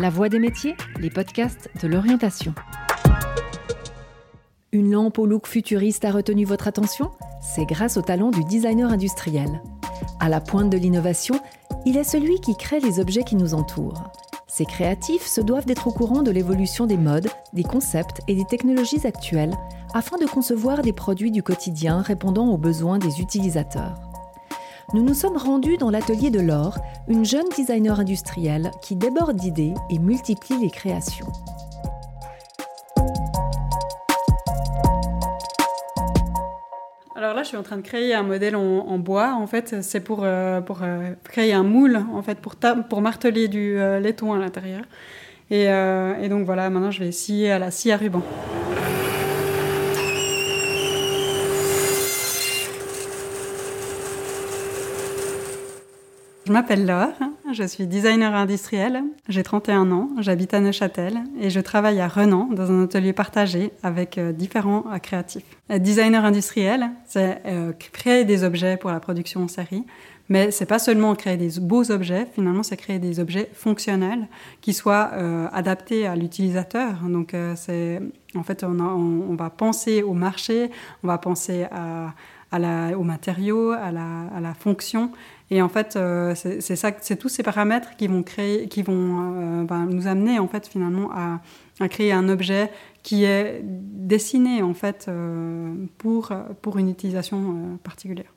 La Voix des métiers, les podcasts de l'orientation. Une lampe au look futuriste a retenu votre attention? C'est grâce au talent du designer industriel. À la pointe de l'innovation, il est celui qui crée les objets qui nous entourent. Ces créatifs se doivent d'être au courant de l'évolution des modes, des concepts et des technologies actuelles afin de concevoir des produits du quotidien répondant aux besoins des utilisateurs. Nous nous sommes rendus dans l'atelier de Laure, une jeune designer industrielle qui déborde d'idées et multiplie les créations. Alors là, je suis en train de créer un modèle en, bois. En fait, c'est pour, euh, pour euh, créer un moule, en fait, pour, pour marteler du euh, laiton à l'intérieur. Et, et, donc voilà, maintenant je vais scier à la scie à ruban. Je m'appelle Laure, je suis designer industriel, j'ai 31 ans, j'habite à Neuchâtel et je travaille à Renan dans un atelier partagé avec euh, différents euh, créatifs. Être designer industriel, c'est euh, créer des objets pour la production en série, mais c'est pas seulement créer des beaux objets, finalement c'est créer des objets fonctionnels qui soient adaptés à l'utilisateur. Donc en fait on, va penser au marché, on va penser à, à aux matériaux, à la fonction et en fait, euh, c'est ça, c'est tous ces paramètres qui vont créer, qui vont euh, ben, nous amener en fait finalement à, à, créer un objet qui est dessiné en fait euh, pour pour une utilisation particulière.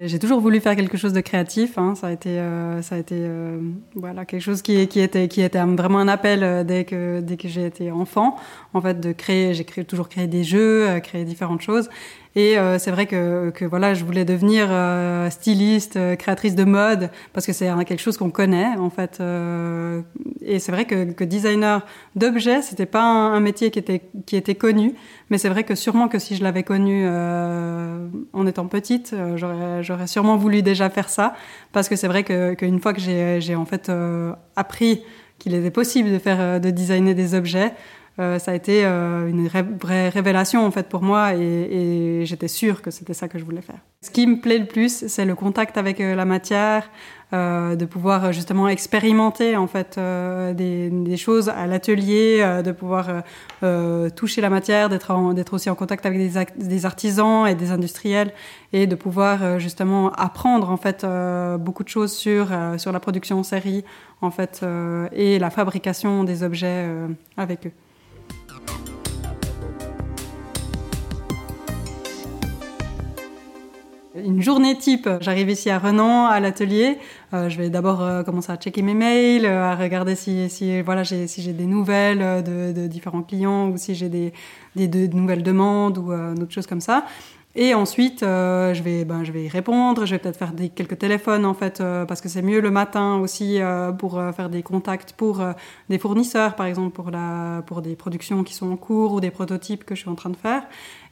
J'ai toujours voulu faire quelque chose de créatif. Hein. Ça a été, euh, ça a été euh, voilà, quelque chose qui, qui, était, qui était vraiment un appel euh, dès que, dès que j'ai été enfant. En fait, de créer, j'ai créé, toujours créé des jeux, créé différentes choses. Et euh, c'est vrai que, que, voilà, je voulais devenir euh, styliste, euh, créatrice de mode, parce que c'est quelque chose qu'on connaît en fait. et c'est vrai que, que designer d'objets, c'était pas un, métier qui était qui était connu, mais c'est vrai que sûrement que si je l'avais connu en étant petite, j'aurais j'aurais sûrement voulu déjà faire ça, parce que c'est vrai que qu'une fois que j'ai en fait appris qu'il était possible de faire de designer des objets. Euh, ça a été euh, une vraie révélation en fait pour moi et, et j'étais sûre que c'était ça que je voulais faire. Ce qui me plaît le plus, c'est le contact avec euh, la matière, euh, de pouvoir justement expérimenter en fait des, des, choses à l'atelier, de pouvoir toucher la matière, d'être aussi en contact avec des, des, artisans et des industriels et de pouvoir justement apprendre en fait beaucoup de choses sur sur la production en série en fait et la fabrication des objets avec eux. Une journée type, j'arrive ici à Renan, à l'atelier. Euh, je vais d'abord euh, commencer à checker mes mails, euh, à regarder si, si voilà, j'ai, si j'ai des nouvelles de, différents clients ou si j'ai des, des de, nouvelles demandes ou d'autres choses comme ça. Et ensuite, euh, je, vais, ben, je vais y répondre, je vais peut-être faire des, quelques téléphones en fait, euh, parce que c'est mieux le matin aussi euh, pour faire des contacts pour des fournisseurs, par exemple pour, la, pour des productions qui sont en cours ou des prototypes que je suis en train de faire.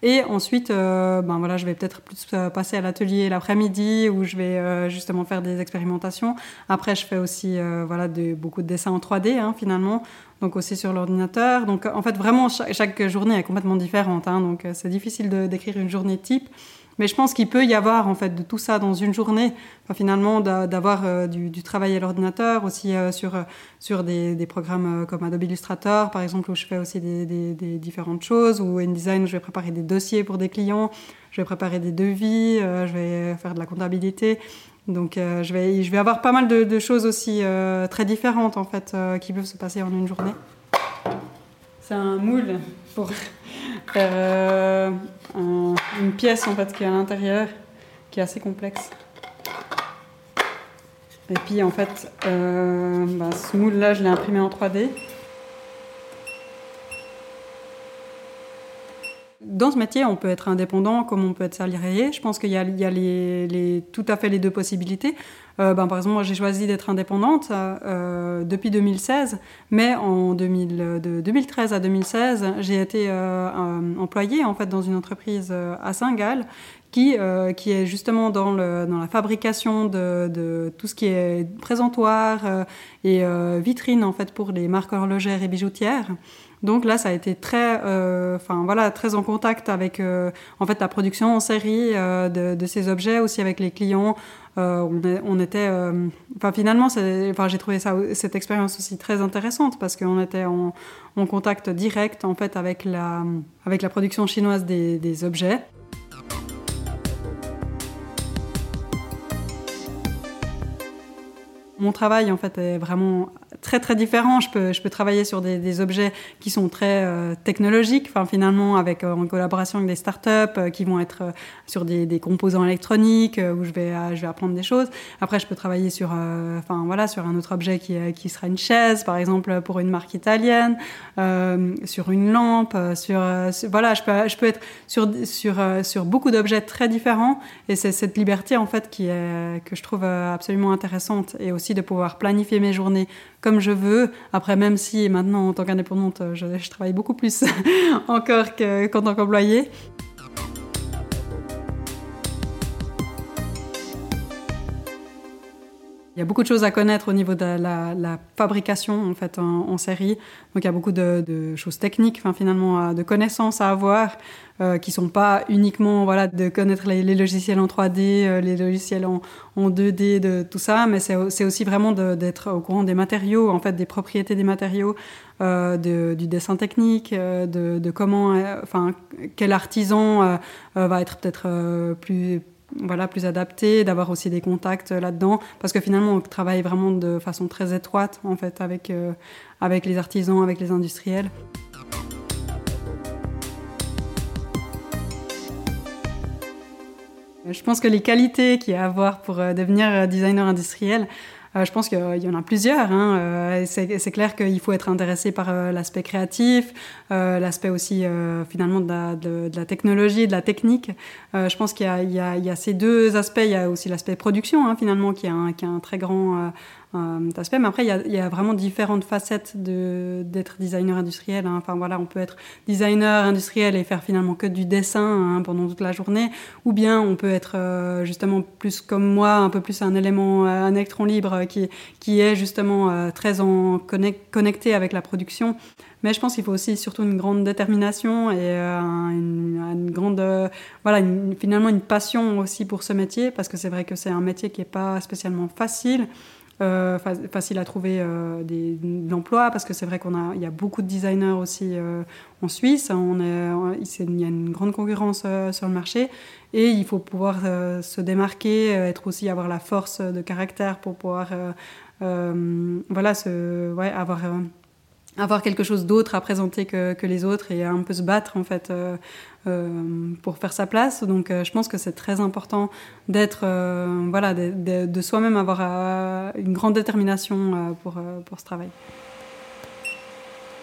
Et ensuite, ben, voilà, je vais peut-être plus passer à l'atelier l'après-midi où je vais justement faire des expérimentations. Après, je fais aussi voilà, beaucoup de dessins en 3D hein, finalement donc aussi sur l'ordinateur. Donc en fait, vraiment, chaque, journée est complètement différente. Hein, donc euh, c'est difficile de décrire une journée type. Mais je pense qu'il peut y avoir en fait de tout ça dans une journée. Finalement, d'avoir euh, du, travail à l'ordinateur, aussi euh, sur sur des, programmes comme Adobe Illustrator, par exemple, où je fais aussi des, différentes choses. Ou InDesign, je vais préparer des dossiers pour des clients, je vais préparer des devis, je vais faire de la comptabilité. Donc euh, je, vais, avoir pas mal de, choses aussi euh, très différentes en fait euh, qui peuvent se passer en une journée. C'est un moule pour une pièce en fait qui est à l'intérieur, qui est assez complexe. Et puis en fait, bah, ce moule là, je l'ai imprimé en 3D. Dans ce métier, on peut être indépendant comme on peut être salarié. Je pense qu'il y a, il y a les, tout à fait les deux possibilités. Euh, ben, par exemple, moi, j'ai choisi d'être indépendante euh, depuis 2016, mais en 2000, de 2013 à 2016, j'ai été euh, employée en fait dans une entreprise à Saint-Gall qui, qui est justement dans, le, dans la fabrication de, de, tout ce qui est présentoir et vitrine en fait pour les marques horlogères et bijoutières. Donc là, ça a été très, euh, enfin voilà, très en contact avec euh, en fait la production en série euh, de, ces objets, aussi avec les clients. On, était, enfin finalement, enfin j'ai trouvé ça, cette expérience aussi très intéressante parce qu'on était en, contact direct en fait avec la, avec la production chinoise des, des objets. Mon travail en fait est vraiment très très différent. Je peux, je peux travailler sur des, objets qui sont très euh, technologiques, enfin finalement avec euh, en collaboration avec des startups euh, qui vont être sur des, des, composants électroniques où je vais je vais apprendre des choses. Après, je peux travailler sur enfin voilà sur un autre objet qui qui sera une chaise par exemple pour une marque italienne, sur une lampe, sur, voilà je peux je peux être sur sur sur beaucoup d'objets très différents et c'est cette liberté en fait qui que je trouve absolument intéressante et aussi de pouvoir planifier mes journées comme je veux. Après, même si maintenant, en tant qu'indépendante, je, je, travaille beaucoup plus encore qu'en tant qu'employée. Il y a beaucoup de choses à connaître au niveau de la, fabrication en fait en, série. Donc il y a beaucoup de, choses techniques, enfin finalement de connaissances à avoir euh, qui sont pas uniquement voilà de connaître les, logiciels en 3D, euh, les logiciels en, 2D, de tout ça, mais c'est aussi vraiment d'être au courant des matériaux, en fait des propriétés des matériaux, euh, du dessin technique, de, comment, enfin quel artisan va être peut-être plus voilà, plus adapté, d'avoir aussi des contacts là-dedans, parce que finalement on travaille vraiment de façon très étroite en fait avec, euh, avec les artisans, avec les industriels. Je pense que les qualités qu'il y a à avoir pour euh, devenir designer industriel, euh, je pense qu'il y en a plusieurs. Hein. Euh, c'est clair qu'il faut être intéressé par euh, l'aspect créatif, l'aspect aussi finalement de la, technologie, de la technique. je pense qu'il y, y, a ces deux aspects. Il y a aussi l'aspect production hein, finalement qui a un, qui a un très grand euh, aspect. Mais après, il y, a, y, a, vraiment différentes facettes d'être designer industriel. Hein. Enfin voilà, on peut être designer industriel et faire finalement que du dessin hein, pendant toute la journée, ou bien on peut être euh, justement plus comme moi, un peu plus un élément, euh, un électron libre qui, qui est justement euh, très en connecté avec la production. Mais je pense qu'il faut aussi surtout une grande détermination et une, une, grande, voilà, finalement une passion aussi pour ce métier, parce que c'est vrai que c'est un métier qui n'est pas spécialement facile. Euh, facile à trouver euh, de l'emploi parce que c'est vrai qu'on a il y a beaucoup de designers aussi euh, en Suisse. On est il y a une grande concurrence sur le marché. Et il faut pouvoir se démarquer être aussi avoir la force de caractère pour pouvoir voilà avoir avoir quelque chose d'autre à présenter que, les autres et un peu se battre en fait euh, euh, pour faire sa place. Donc euh, je pense que c'est très important d'être voilà de, soi-même avoir une grande détermination pour pour ce travail.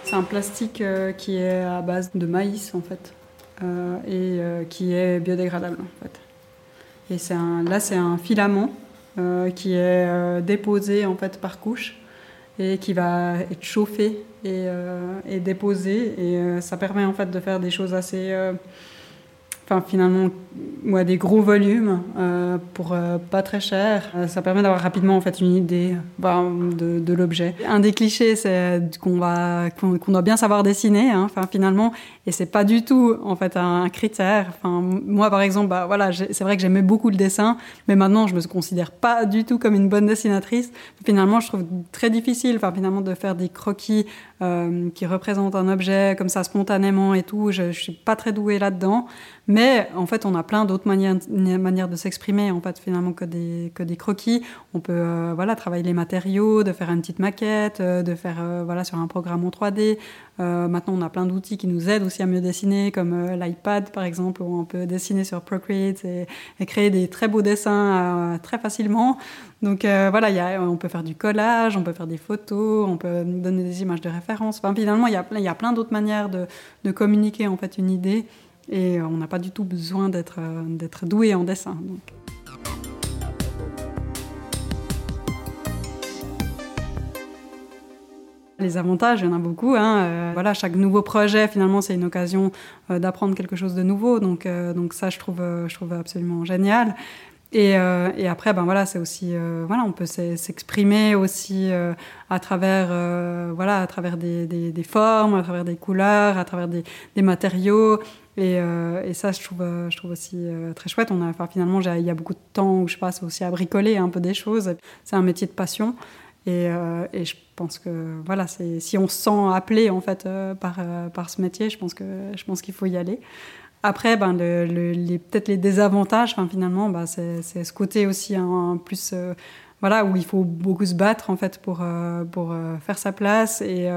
C'est un plastique qui est à base de maïs en fait et qui est biodégradable en fait. Et c'est là c'est un filament qui est déposé en fait par couche et qui va être chauffé et, euh, déposé. Et euh, ça permet en fait de faire des choses assez euh, enfin finalement ouais, des gros volumes euh, pour euh, pas très cher. Euh, ça permet d'avoir rapidement en fait une idée bah, de, l'objet. Un des clichés, c'est qu'on va qu'on doit bien savoir dessiner, hein, finalement, et c'est pas du tout en fait un critère. Enfin moi par exemple, bah voilà, c'est vrai que j'aimais beaucoup le dessin, mais maintenant je me considère pas du tout comme une bonne dessinatrice. Finalement, je trouve très difficile, enfin finalement de faire des croquis qui représentent un objet comme ça spontanément et tout. Je, je suis pas très douée là-dedans. Mais en fait, on a plein d'autres manières, de s'exprimer, en fait, finalement, que des, que des croquis. On peut euh, voilà, travailler les matériaux, de faire une petite maquette, euh, de faire euh, voilà, sur un programme en 3D. Euh, maintenant, on a plein d'outils qui nous aident aussi à mieux dessiner, comme l'iPad, par exemple, où on peut dessiner sur Procreate et, et créer des très beaux dessins très facilement. Donc voilà, y a, on peut faire du collage, on peut faire des photos, on peut donner des images de référence. Enfin, finalement, il y a, y a plein d'autres manières de, de communiquer en fait une idée. Et on n'a pas du tout besoin d'être euh, doué en dessin. Les avantages, il y en a beaucoup. Hein. voilà, chaque nouveau projet, finalement, c'est une occasion d'apprendre quelque chose de nouveau. Donc, donc ça, je trouve, je trouve absolument génial. Et, euh, et, après, ben voilà, c'est aussi, euh, voilà, on peut s'exprimer aussi euh, à travers, voilà, à travers des, formes, à travers des couleurs, à travers des, matériaux. Et, ça, je trouve, je trouve aussi très chouette. On a, finalement, il y a beaucoup de temps où je passe aussi à bricoler un peu des choses. C'est un métier de passion. Et, et, je pense que voilà, si on se sent appelé en fait par, par ce métier, je pense que je pense qu'il faut y aller. Après, ben, le, les, peut-être les désavantages, finalement, ben, c'est ce côté aussi un, plus, euh, voilà, où il faut beaucoup se battre en fait pour euh, pour euh, faire sa place et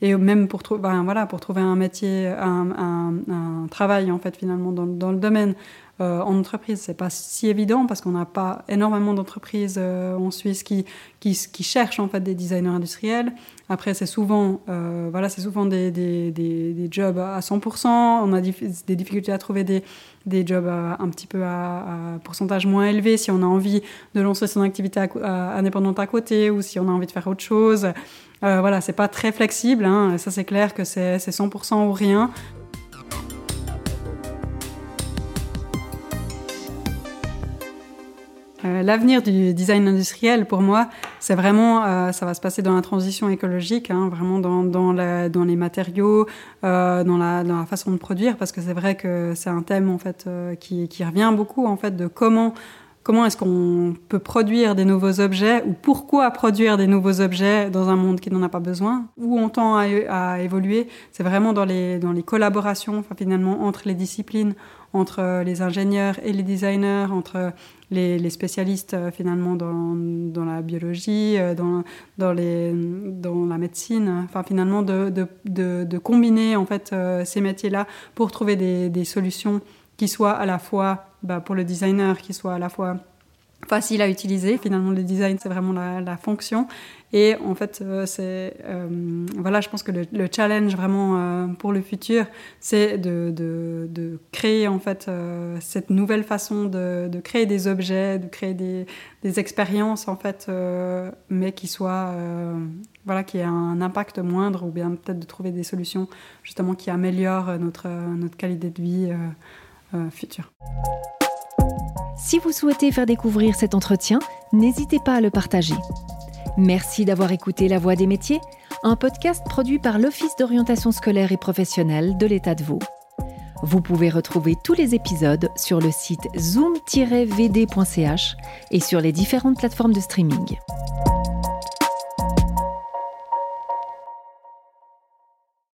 et même pour trouver, ben, voilà, pour trouver un métier, un, un, un, travail en fait finalement dans, dans le domaine. Euh, en entreprise. C'est pas si évident parce qu'on n'a pas énormément d'entreprises euh, en Suisse qui, qui, cherchent en fait des designers industriels. Après, c'est souvent, euh, voilà, c'est souvent des, des, des, des, jobs à 100%. On a des difficultés à trouver des, des jobs un petit peu à, pourcentage moins élevé si on a envie de lancer son activité indépendante à côté ou si on a envie de faire autre chose. Voilà, c'est pas très flexible. Hein. Ça, c'est clair que c'est 100% ou rien. Euh, l'avenir du design industriel, pour moi, c'est vraiment, euh, ça va se passer dans la transition écologique, hein, vraiment dans, dans, la, dans, les matériaux, euh, dans, la, dans, la, façon de produire, parce que c'est vrai que c'est un thème en fait qui, qui, revient beaucoup en fait de comment comment est-ce qu'on peut produire des nouveaux objets ou pourquoi produire des nouveaux objets dans un monde qui n'en a pas besoin. Où on tend à, à évoluer, c'est vraiment dans les, dans les collaborations, enfin, finalement, entre les disciplines, entre les ingénieurs et les designers, entre les, spécialistes euh, finalement dans, dans, la biologie, euh, dans, dans, les, dans la médecine, enfin finalement de, de, de, combiner en fait euh, ces métiers-là pour trouver des, des, solutions qui soient à la fois bah, pour le designer, qui soient à la fois facile à utiliser. Finalement, le design, c'est vraiment la, fonction. Et en fait, euh, c'est euh, voilà, je pense que le, challenge vraiment euh, pour le futur, c'est de, créer en fait cette nouvelle façon de, créer des objets, de créer des, expériences en fait, mais qui soient voilà, qui aient un impact moindre, ou bien peut-être de trouver des solutions justement qui améliorent notre notre qualité de vie future. Si vous souhaitez faire découvrir cet entretien, n'hésitez pas à le partager. Merci d'avoir écouté La Voix des métiers, un podcast produit par l'Office d'orientation scolaire et professionnelle de l'État de Vaud. Vous pouvez retrouver tous les épisodes sur le site zoom-vd.ch et sur les différentes plateformes de streaming.